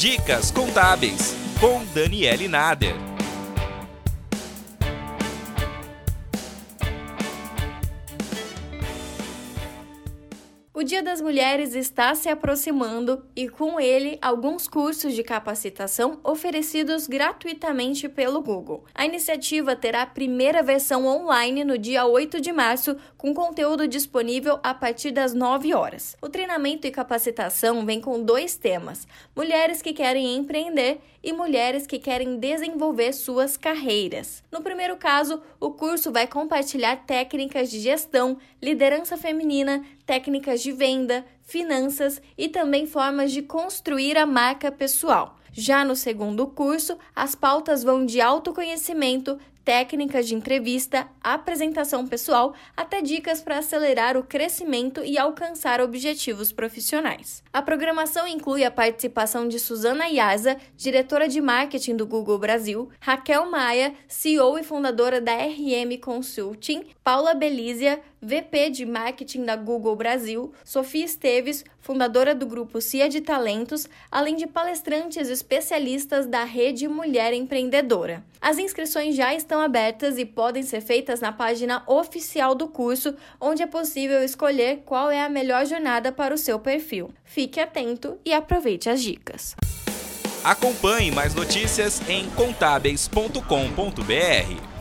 Dicas Contábeis, com Daniele Nader. O Dia das Mulheres está se aproximando e, com ele, alguns cursos de capacitação oferecidos gratuitamente pelo Google. A iniciativa terá a primeira versão online no dia 8 de março, com conteúdo disponível a partir das 9 horas. O treinamento e capacitação vem com dois temas: mulheres que querem empreender e mulheres que querem desenvolver suas carreiras. No primeiro caso, o curso vai compartilhar técnicas de gestão, liderança feminina, técnicas de venda, finanças e também formas de construir a marca pessoal. Já no segundo curso, as pautas vão de autoconhecimento, técnicas de entrevista, apresentação pessoal, até dicas para acelerar o crescimento e alcançar objetivos profissionais. A programação inclui a participação de Suzana Yaza, diretora de marketing do Google Brasil, Raquel Maia, CEO e fundadora da RM Consulting, Paula Belízia, VP de marketing da Google Brasil, Sofia Esteves, fundadora do grupo CIA de Talentos, além de palestrantes especialistas da rede Mulher Empreendedora. As inscrições já estão estão abertas e podem ser feitas na página oficial do curso, onde é possível escolher qual é a melhor jornada para o seu perfil. Fique atento e aproveite as dicas. Acompanhe mais notícias em contábeis.com.br.